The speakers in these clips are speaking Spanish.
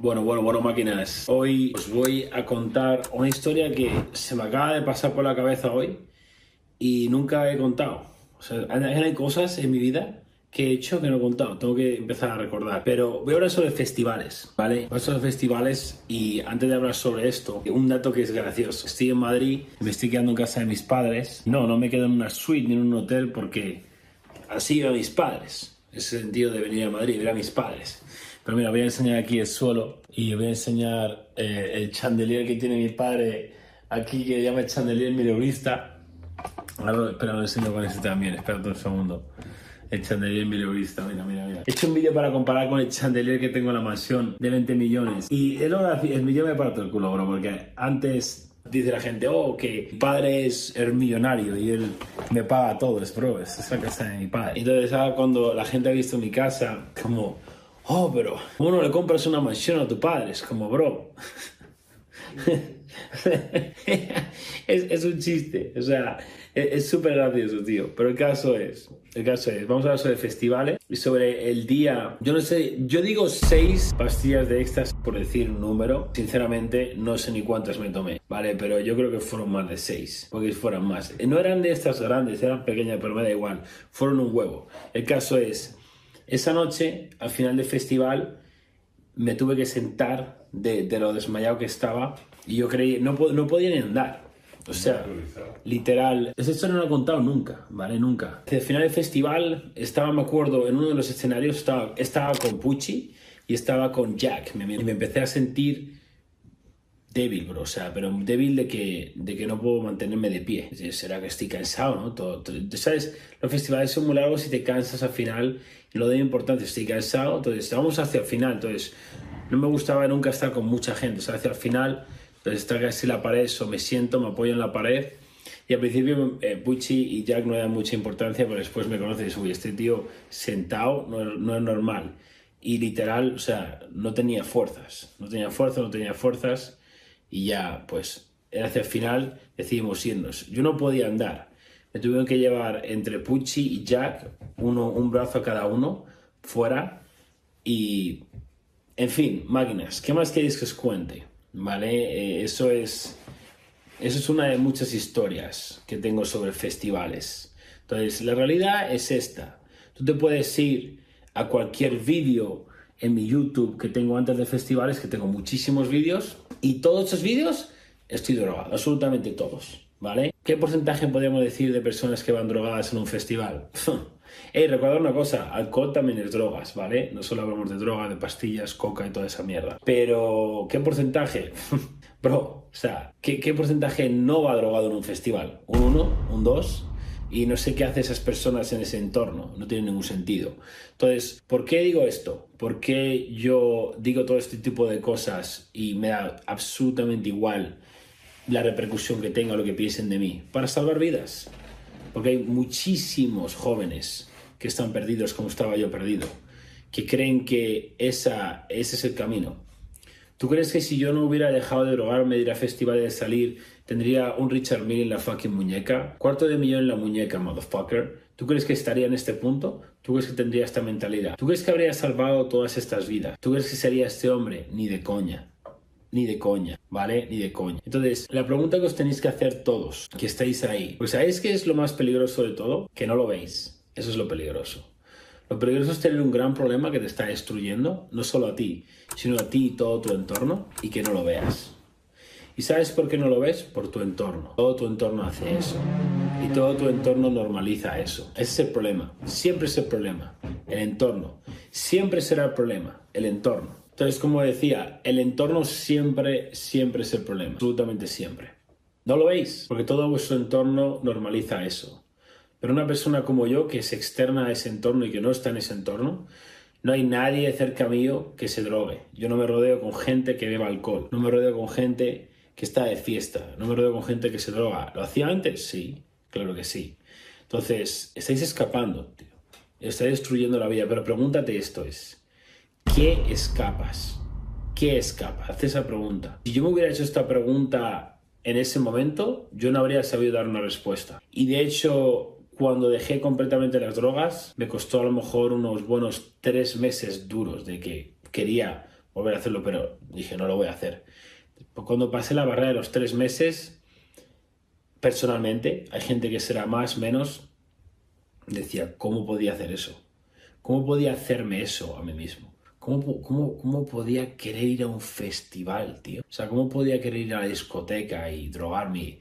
Bueno, bueno, bueno, máquinas. Hoy os voy a contar una historia que se me acaba de pasar por la cabeza hoy y nunca he contado. O sea, hay cosas en mi vida que he hecho que no he contado. Tengo que empezar a recordar. Pero voy a hablar sobre festivales, ¿vale? Voy a sobre festivales y antes de hablar sobre esto, un dato que es gracioso. Estoy en Madrid, me estoy quedando en casa de mis padres. No, no me quedo en una suite ni en un hotel porque así a mis padres. Ese sentido de venir a Madrid, ver a mis padres. Pero mira, voy a enseñar aquí el suelo y voy a enseñar eh, el chandelier que tiene mi padre aquí, que llama el chandelier mileurista. Ahora, espera, lo enseño con este también, espera un segundo. El chandelier mileurista, mira, mira, mira. He hecho un vídeo para comparar con el chandelier que tengo en la mansión de 20 millones. Y el, el millón me parto el culo, bro, porque antes dice la gente, oh, que mi padre es el millonario y él me paga todo, es bro, es la casa de mi padre. Entonces, ahora cuando la gente ha visto mi casa, como oh, pero ¿cómo no le compras una mansión a tu padre? Es como, bro. es, un chiste, o sea, es súper gracioso, tío. Pero el caso es, el caso es, vamos a hablar sobre festivales y sobre el día, yo no sé, yo digo seis pastillas de éxtasis por decir un número. Sinceramente, no sé ni cuántas me tomé, ¿vale? Pero yo creo que fueron más de seis, porque fueron más. No eran de estas grandes, eran pequeñas, pero me da igual. Fueron un huevo. El caso es, esa noche, al final del festival, me tuve que sentar de, lo desmayado que estaba y yo creí, no, no podía ni andar. O sea, literal. Esto no lo he contado nunca, ¿vale? Nunca. Al final del festival estaba, me acuerdo, en uno de los escenarios estaba, estaba con Pucci y estaba con Jack. y me empecé a sentir débil, bro, o sea, pero débil de que, de que no puedo mantenerme de pie. Será que estoy cansado, ¿no? Todo, ¿Sabes? Los festivales son muy largos y te cansas al final. Lo de importante, estoy cansado, entonces vamos hacia el final. Entonces, no me gustaba nunca estar con mucha gente, o sea, hacia el final, entonces está casi la pared, o me siento, me apoyo en la pared. Y al principio eh, Pucci y Jack no dan mucha importancia, pero después me conoces, uy, este tío sentado no, no es normal. Y literal, o sea, no tenía fuerzas, no tenía fuerzas, no tenía fuerzas y ya, pues, hacia el final decidimos irnos. Yo no podía andar. Me tuvieron que llevar entre Pucci y Jack, uno, un brazo a cada uno, fuera. Y, en fin, máquinas. ¿Qué más queréis que os cuente? ¿Vale? Eh, eso es... Eso es una de muchas historias que tengo sobre festivales. Entonces, la realidad es esta. Tú te puedes ir a cualquier vídeo en mi YouTube que tengo antes de festivales, que tengo muchísimos vídeos, y todos esos vídeos estoy drogado, absolutamente todos, ¿vale? ¿Qué porcentaje podríamos decir de personas que van drogadas en un festival? Hey, recordad una cosa, alcohol también es drogas, ¿vale? No solo hablamos de droga, de pastillas, coca y toda esa mierda. Pero, ¿qué porcentaje? Bro, o sea, ¿qué, ¿qué, porcentaje no va drogado en un festival? ¿Un 1? ¿Un 2? Y no sé qué hacen esas personas en ese entorno, no tiene ningún sentido. Entonces, ¿por qué digo esto? ¿Por qué yo digo todo este tipo de cosas y me da absolutamente igual la repercusión que tenga lo que piensen de mí? Para salvar vidas. Porque hay muchísimos jóvenes que están perdidos como estaba yo perdido, que creen que esa, ese es el camino. ¿Tú crees que si yo no hubiera dejado de drogarme, de ir a de salir, tendría un Richard Mille en la fucking muñeca? Cuarto de millón en la muñeca, motherfucker. ¿Tú crees que estaría en este punto? ¿Tú crees que tendría esta mentalidad? ¿Tú crees que habría salvado todas estas vidas? ¿Tú crees que sería este hombre? Ni de coña. Ni de coña, ¿vale? Ni de coña. Entonces, la pregunta que os tenéis que hacer todos, que estáis ahí, pues ¿sabéis qué es lo más peligroso de todo? Que no lo veis. Eso es lo peligroso. Lo peligroso es tener un gran problema que te está destruyendo, no solo a ti, sino a ti y todo tu entorno, y que no lo veas. ¿Y sabes por qué no lo ves? Por tu entorno. Todo tu entorno hace eso. Y todo tu entorno normaliza eso. Ese es el problema. Siempre es el problema. El entorno. Siempre será el problema. El entorno. Entonces, como decía, el entorno siempre, siempre es el problema. Absolutamente siempre. ¿No lo veis? Porque todo vuestro entorno normaliza eso. Pero una persona como yo, que se externa a ese entorno y que no está en ese entorno, no hay nadie cerca mío que se drogue. Yo no me rodeo con gente que beba alcohol. No me rodeo con gente que está de fiesta. No me rodeo con gente que se droga. ¿Lo hacía antes? Sí, claro que sí. Entonces, estáis escapando, tío. Estáis destruyendo la vida. Pero pregúntate esto es, ¿qué escapas? ¿Qué escapa? Haz esa pregunta. Si yo me hubiera hecho esta pregunta en ese momento, yo no habría sabido dar una respuesta. Y de hecho, cuando dejé completamente las drogas, me costó a lo mejor unos buenos tres meses duros de que quería volver a hacerlo, pero dije, no lo voy a hacer. Cuando pasé la barrera de los tres meses, personalmente, hay gente que será más, menos, decía, ¿cómo podía hacer eso? ¿Cómo podía hacerme eso a mí mismo? ¿Cómo, cómo, cómo podía querer ir a un festival, tío? O sea, ¿cómo podía querer ir a la discoteca y drogarme?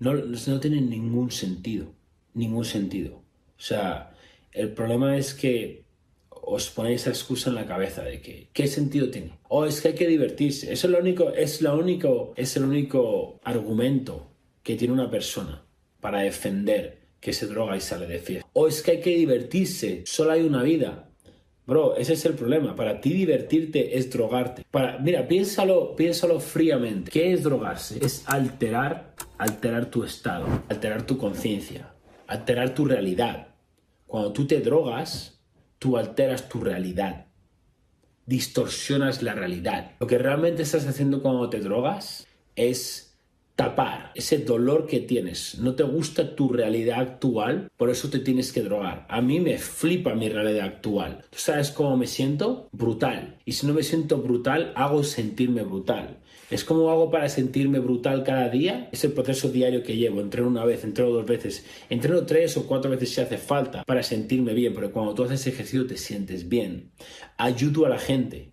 No, no tiene ningún sentido, ningún sentido. O sea, el problema es que os ponéis esa excusa en la cabeza de que ¿qué sentido tiene? O es que hay que divertirse. Eso es lo único, es lo único, es el único argumento que tiene una persona para defender que se droga y sale de fiesta. O es que hay que divertirse, solo hay una vida. Bro, ese es el problema. Para ti divertirte es drogarte. Mira, piénsalo, piénsalo fríamente. ¿Qué es drogarse? Es alterar, alterar tu estado, alterar tu conciencia, alterar tu realidad. Cuando tú te drogas, tú alteras tu realidad, distorsionas la realidad. Lo que realmente estás haciendo cuando te drogas es tapar ese dolor que tienes. No te gusta tu realidad actual, por eso te tienes que drogar. A mí me flipa mi realidad actual. ¿Tú sabes cómo me siento? Brutal. Y si no me siento brutal, hago sentirme brutal. Es como hago para sentirme brutal cada día. Es el proceso diario que llevo. Entreno una vez, entreno dos veces, entreno tres o cuatro veces si hace falta para sentirme bien. Pero cuando tú haces ejercicio te sientes bien. Ayudo a la gente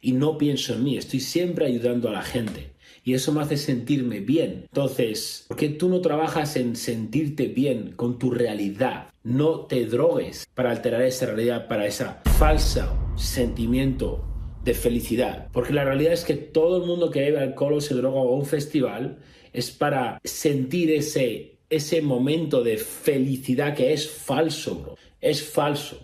y no pienso en mí. Estoy siempre ayudando a la gente. Y eso me hace sentirme bien. Entonces, ¿por qué tú no trabajas en sentirte bien con tu realidad? No te drogues para alterar esa realidad, para esa falsa sentimiento de felicidad. Porque la realidad es que todo el mundo que bebe alcohol o se droga o a un festival es para sentir ese, ese momento de felicidad que es falso, bro. Es falso.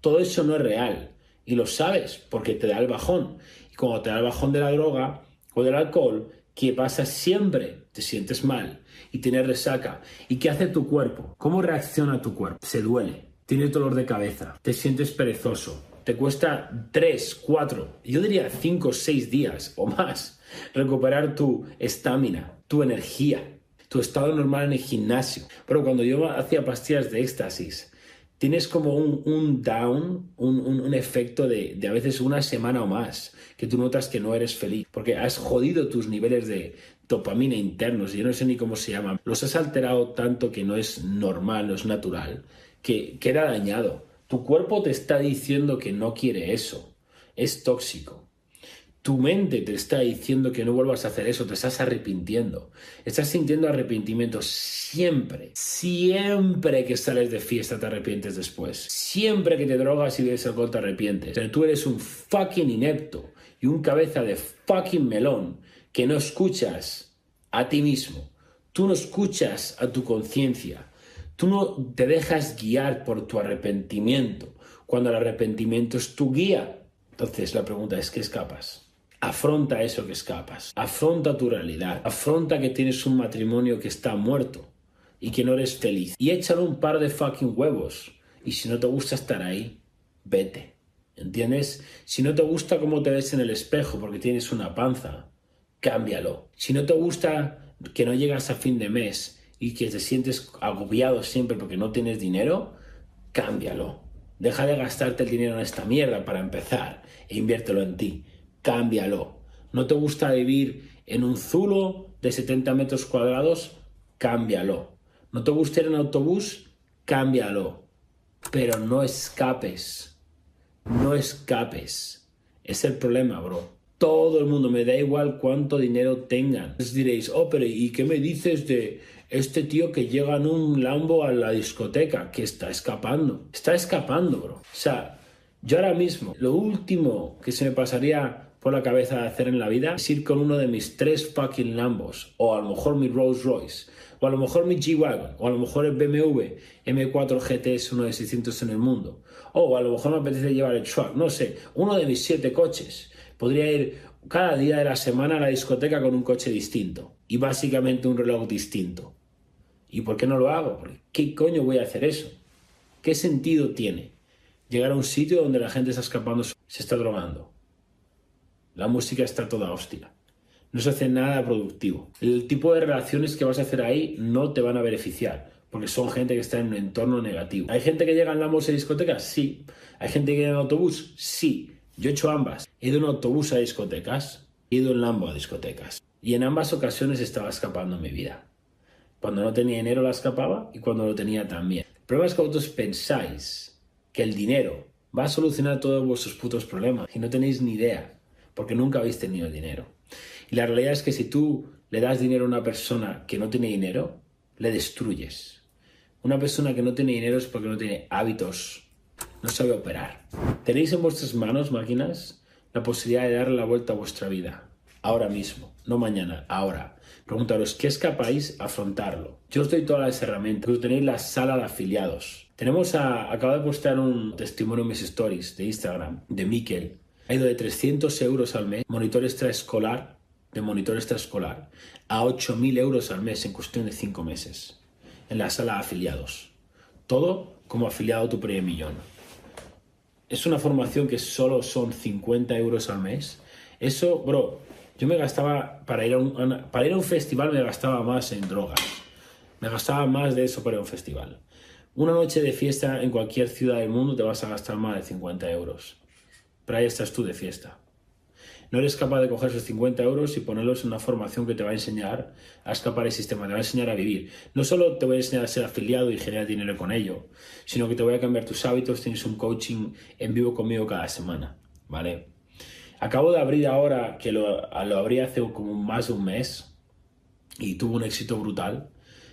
Todo eso no es real. Y lo sabes porque te da el bajón. Y cuando te da el bajón de la droga o del alcohol, ¿qué pasa siempre? Te sientes mal y tienes resaca. ¿Y qué hace tu cuerpo? ¿Cómo reacciona tu cuerpo? Se duele, tienes dolor de cabeza, te sientes perezoso, te cuesta 3, 4, yo diría 5, 6 días o más recuperar tu estamina, tu energía, tu estado normal en el gimnasio. Pero cuando yo hacía pastillas de éxtasis, tienes como un, down, un, efecto de, de, a veces una semana o más, que tú notas que no eres feliz, porque has jodido tus niveles de dopamina internos, yo no sé ni cómo se llaman, los has alterado tanto que no es normal, no es natural, que queda dañado. Tu cuerpo te está diciendo que no quiere eso. Es tóxico. Tu mente te está diciendo que no vuelvas a hacer eso, te estás arrepintiendo. Estás sintiendo arrepentimiento siempre. Siempre que sales de fiesta te arrepientes después. Siempre que te drogas y bebes alcohol te arrepientes. Pero tú eres un fucking inepto y un cabeza de fucking melón que no escuchas a ti mismo. Tú no escuchas a tu conciencia. Tú no te dejas guiar por tu arrepentimiento, cuando el arrepentimiento es tu guía. Entonces la pregunta es, ¿qué escapas? Afronta eso que escapas. Afronta tu realidad. Afronta que tienes un matrimonio que está muerto y que no eres feliz. Y échale un par de fucking huevos. Y si no te gusta estar ahí, vete. ¿Entiendes? Si no te gusta cómo te ves en el espejo porque tienes una panza, cámbialo. Si no te gusta que no llegas a fin de mes y que te sientes agobiado siempre porque no tienes dinero, cámbialo. Deja de gastarte el dinero en esta mierda para empezar e inviértelo en ti. Cámbialo. ¿No te gusta vivir en un zulo de 70 metros cuadrados? Cámbialo. ¿No te gusta ir en autobús? Cámbialo. Pero no escapes. No escapes. Es el problema, bro. Todo el mundo, me da igual cuánto dinero tengan. Les diréis, oh, pero ¿y qué me dices de este tío que llega en un Lambo a la discoteca, que está escapando. Está escapando, bro. O sea, yo ahora mismo, lo último que se me pasaría por la cabeza de hacer en la vida es ir con uno de mis tres fucking Lambos, o a lo mejor mi Rolls Royce, o a lo mejor mi G-Wagon, o a lo mejor el BMW M4 GT es uno de 600 en el mundo, o a lo mejor me apetece llevar el truck, no sé, uno de mis siete coches. Podría ir cada día de la semana a la discoteca con un coche distinto y básicamente un reloj distinto. ¿Y por qué no lo hago? ¿Qué coño voy a hacer eso? ¿Qué sentido tiene llegar a un sitio donde la gente está escapando, se está drogando? La música está toda hostia. No se hace nada productivo. El tipo de relaciones que vas a hacer ahí no te van a beneficiar, porque son gente que está en un entorno negativo. ¿Hay gente que llega en la música discoteca? Sí. ¿Hay gente que llega en autobús? Sí. Yo he hecho ambas. He ido en autobús a discotecas, he ido en Lambo a discotecas. Y en ambas ocasiones estaba escapando mi vida. Cuando no tenía dinero la escapaba y cuando lo tenía también. El es que vosotros pensáis que el dinero va a solucionar todos vuestros putos problemas y no tenéis ni idea, porque nunca habéis tenido dinero. Y la realidad es que si tú le das dinero a una persona que no tiene dinero, le destruyes. Una persona que no tiene dinero es porque no tiene hábitos, no sabe operar. Tenéis en vuestras manos, máquinas, la posibilidad de darle la vuelta a vuestra vida. Ahora mismo, no mañana, ahora. Preguntaros, ¿qué escapáis a afrontarlo? Yo os doy todas las herramientas. Tenéis la sala de afiliados. Tenemos a, acabo de postar un testimonio en mis stories de Instagram de Miquel. Ha ido de 300 euros al mes, monitor extraescolar, de monitor extraescolar, a 8.000 euros al mes en cuestión de 5 meses en la sala de afiliados. Todo como afiliado a tu primer millón. Es una formación que solo son 50 euros al mes. Eso, bro, yo me gastaba, para ir a un, para ir a un festival me gastaba más en drogas. Me gastaba más de eso para ir a un festival. Una noche de fiesta en cualquier ciudad del mundo te vas a gastar más de 50 euros. Pero ahí estás tú de fiesta no eres capaz de coger esos 50 euros y ponerlos en una formación que te va a enseñar a escapar del sistema, te va a enseñar a vivir. No solo te voy a enseñar a ser afiliado y generar dinero con ello, sino que te voy a cambiar tus hábitos, tienes un coaching en vivo conmigo cada semana, ¿vale? Acabo de abrir ahora, que lo, lo abrí hace como más de un mes y tuvo un éxito brutal,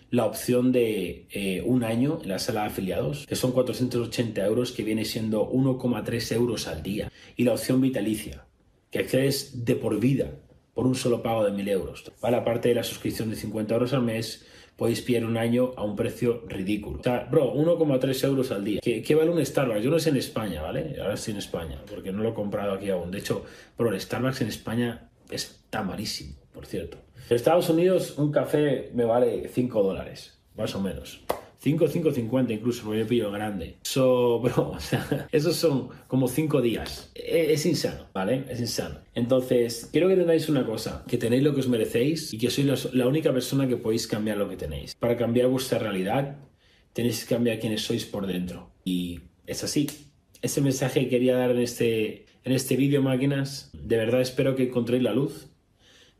la opción de eh, un año en la sala de afiliados, que son 480 euros, que viene siendo 1,3 euros al día, y la opción vitalicia, que accedes de por vida por un solo pago de 1.000 euros. Vale, aparte de la suscripción de 50 euros al mes, podéis pillar un año a un precio ridículo. O sea, bro, 1,3 euros al día. ¿Qué, vale un Starbucks? Yo no sé en España, ¿vale? Ahora estoy en España, porque no lo he comprado aquí aún. De hecho, bro, el Starbucks en España está malísimo, por cierto. En Estados Unidos un café me vale 5 dólares, más o menos. 5, 5.50 incluso, porque yo pillo grande. So, bro, o sea, esos son como 5 días. E, es, insano, ¿vale? Es insano. Entonces, quiero que entendáis una cosa, que tenéis lo que os merecéis y que sois la única persona que podéis cambiar lo que tenéis. Para cambiar vuestra realidad, tenéis que cambiar quiénes sois por dentro. Y es así. Ese mensaje que quería dar en este, en este vídeo, máquinas, de verdad espero que encontréis la luz.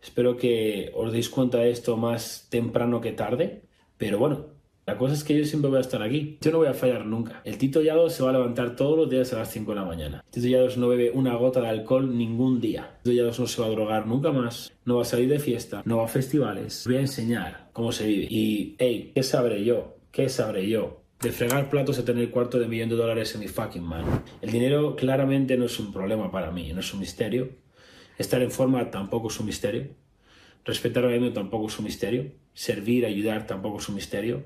Espero que os deis cuenta de esto más temprano que tarde. Pero bueno, la cosa es que yo siempre voy a estar aquí. Yo no voy a fallar nunca. El Tito Yado se va a levantar todos los días a las 5 de la mañana. Tito Yados no bebe una gota de alcohol ningún día. Tito Yados no se va a drogar nunca más. No va a salir de fiesta. No va a festivales. Voy a enseñar cómo se vive. Y, hey, ¿qué sabré yo? ¿Qué sabré yo? De fregar platos a tener cuarto de millón de dólares en mi fucking mano. El dinero claramente no es un problema para mí. No es un misterio. Estar en forma tampoco es un misterio. Respetar mundo tampoco es un misterio. Servir, ayudar tampoco es un misterio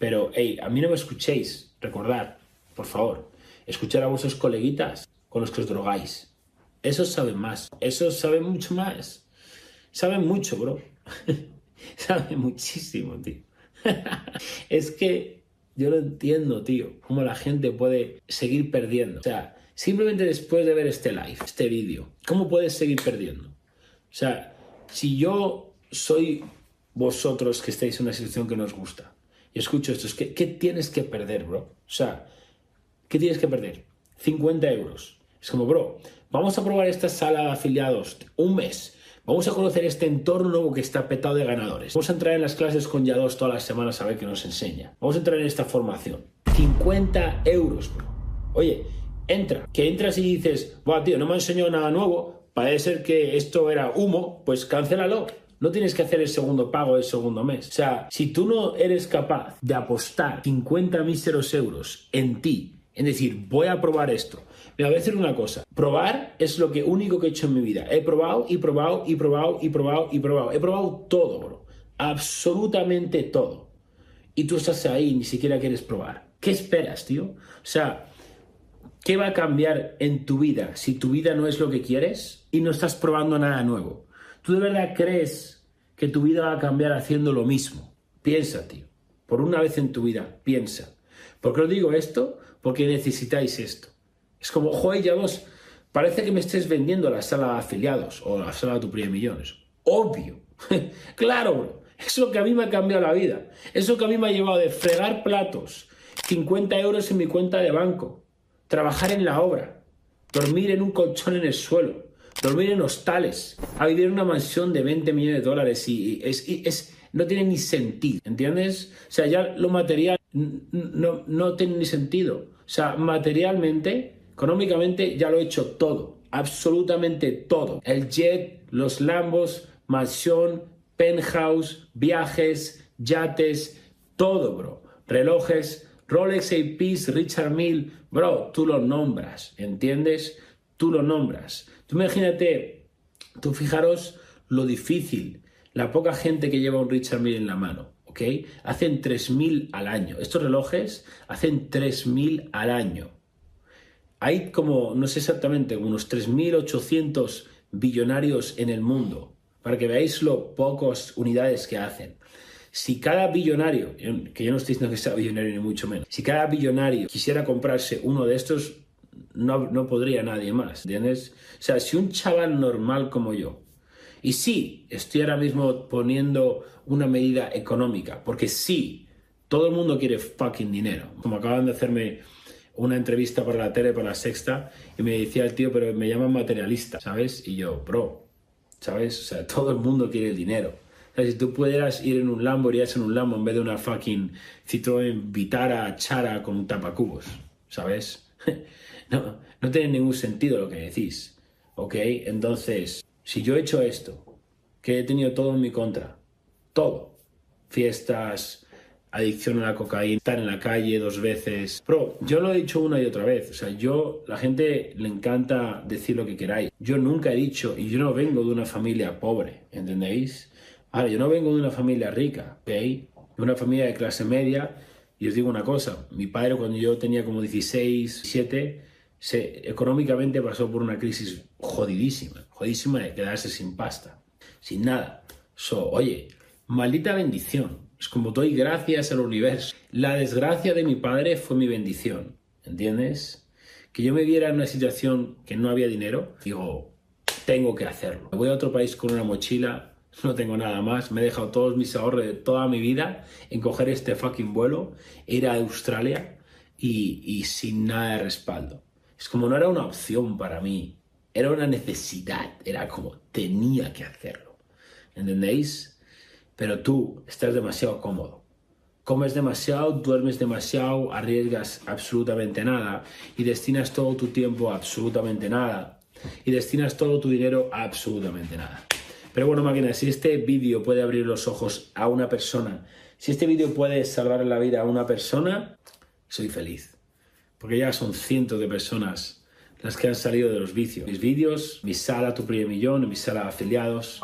pero, hey, a mí no me escuchéis, recordad, por favor, escuchar a vuestros coleguitas con los que os drogáis. Esos saben más, esos saben mucho más. Saben mucho, bro. saben muchísimo, tío. es que yo no entiendo, tío, cómo la gente puede seguir perdiendo. O sea, simplemente después de ver este live, este vídeo, ¿cómo puedes seguir perdiendo? O sea, si yo soy vosotros que estáis en una situación que no gusta, y escucho esto, es que, ¿qué tienes que perder, bro? O sea, ¿qué tienes que perder? 50 euros. Es como, bro, vamos a probar esta sala de afiliados un mes. Vamos a conocer este entorno nuevo que está petado de ganadores. Vamos a entrar en las clases con Yados todas las semanas a ver qué nos enseña. Vamos a entrar en esta formación. 50 euros, bro. Oye, entra. Que entras y dices, Buah, tío, no me ha enseñado nada nuevo. Parece ser que esto era humo. Pues cancélalo. No tienes que hacer el segundo pago el segundo mes. O sea, si tú no eres capaz de apostar 50 míseros euros en ti, en decir, voy a probar esto, me voy a decir una cosa. Probar es lo que único que he hecho en mi vida. He probado y probado y probado y probado y probado. He probado todo, bro. Absolutamente todo. Y tú estás ahí y ni siquiera quieres probar. ¿Qué esperas, tío? O sea, ¿qué va a cambiar en tu vida si tu vida no es lo que quieres y no estás probando nada nuevo? ¿Tú de verdad crees que tu vida va a cambiar haciendo lo mismo? Piensa, tío. Por una vez en tu vida, piensa. ¿Por qué os digo esto? Porque necesitáis esto. Es como, joder, ya vos, parece que me estés vendiendo la sala de afiliados o la sala de tu primer millones. Obvio. claro, bro. Es lo que a mí me ha cambiado la vida. Es lo que a mí me ha llevado de fregar platos, 50 euros en mi cuenta de banco, trabajar en la obra, dormir en un colchón en el suelo, dormir en hostales, a vivir en una mansión de 20 millones de dólares y es, es no tiene ni sentido, ¿entiendes? O sea, ya lo material no, no tiene ni sentido. O sea, materialmente, económicamente, ya lo he hecho todo, absolutamente todo. El jet, los Lambos, mansión, penthouse, viajes, yates, todo, bro. Relojes, Rolex AP, Richard Mill, bro, tú lo nombras, ¿entiendes? Tú lo nombras. Tú imagínate, tú fijaros lo difícil, la poca gente que lleva un Richard Mille en la mano, ¿ok? Hacen 3.000 al año. Estos relojes hacen 3.000 al año. Hay como, no sé exactamente, unos 3.800 billonarios en el mundo, para que veáis lo pocas unidades que hacen. Si cada billonario, que yo no estoy diciendo que sea billonario ni mucho menos, si cada billonario quisiera comprarse uno de estos, no, no podría nadie más, ¿entiendes? O sea, si un chaval normal como yo, y sí, estoy ahora mismo poniendo una medida económica, porque sí, todo el mundo quiere fucking dinero. Como acaban de hacerme una entrevista para la tele, para la sexta, y me decía el tío, pero me llaman materialista, ¿sabes? Y yo, bro, ¿sabes? O sea, todo el mundo quiere el dinero. O sea, si tú pudieras ir en un Lambo, irías en un Lambo en vez de una fucking Citroën Vitara Chara con un tapacubos, ¿sabes? no, no tiene ningún sentido lo que decís, ¿ok? Entonces, si yo he hecho esto, que he tenido todo en mi contra, todo, fiestas, adicción a la cocaína, estar en la calle dos veces. Pero yo lo he dicho una y otra vez. O sea, yo, la gente le encanta decir lo que queráis. Yo nunca he dicho, y yo no vengo de una familia pobre, ¿entendéis? Ahora, yo no vengo de una familia rica, ¿ok? De una familia de clase media. Y os digo una cosa, mi padre cuando yo tenía como 16, 17, se, económicamente pasó por una crisis jodidísima, jodidísima de quedarse sin pasta, sin nada. So, oye, maldita bendición. Es como doy gracias al universo. La desgracia de mi padre fue mi bendición, ¿entiendes? Que yo me viera en una situación que no había dinero, digo, tengo que hacerlo. Voy a otro país con una mochila, no tengo nada más, me he dejado todos mis ahorros de toda mi vida en coger este fucking vuelo, ir a Australia y, y sin nada de respaldo. Es como no era una opción para mí, era una necesidad, era como tenía que hacerlo. ¿Entendéis? Pero tú estás demasiado cómodo. Comes demasiado, duermes demasiado, arriesgas absolutamente nada y destinas todo tu tiempo a absolutamente nada. Y destinas todo tu dinero a absolutamente nada. Pero bueno, máquina, si este vídeo puede abrir los ojos a una persona, si este vídeo puede salvar la vida a una persona, soy feliz porque ya son cientos de personas las que han salido de los vicios. Mis vídeos, mi sala Tu Primer Millón, mi sala de afiliados,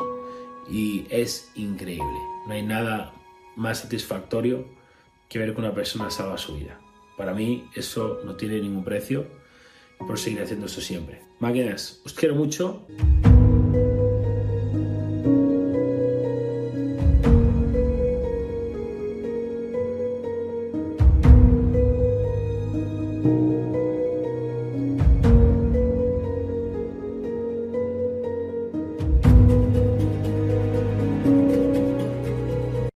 y es increíble. No hay nada más satisfactorio que ver que una persona salva su vida. Para mí eso no tiene ningún precio y por seguir haciendo eso siempre. Máquinas, os quiero mucho.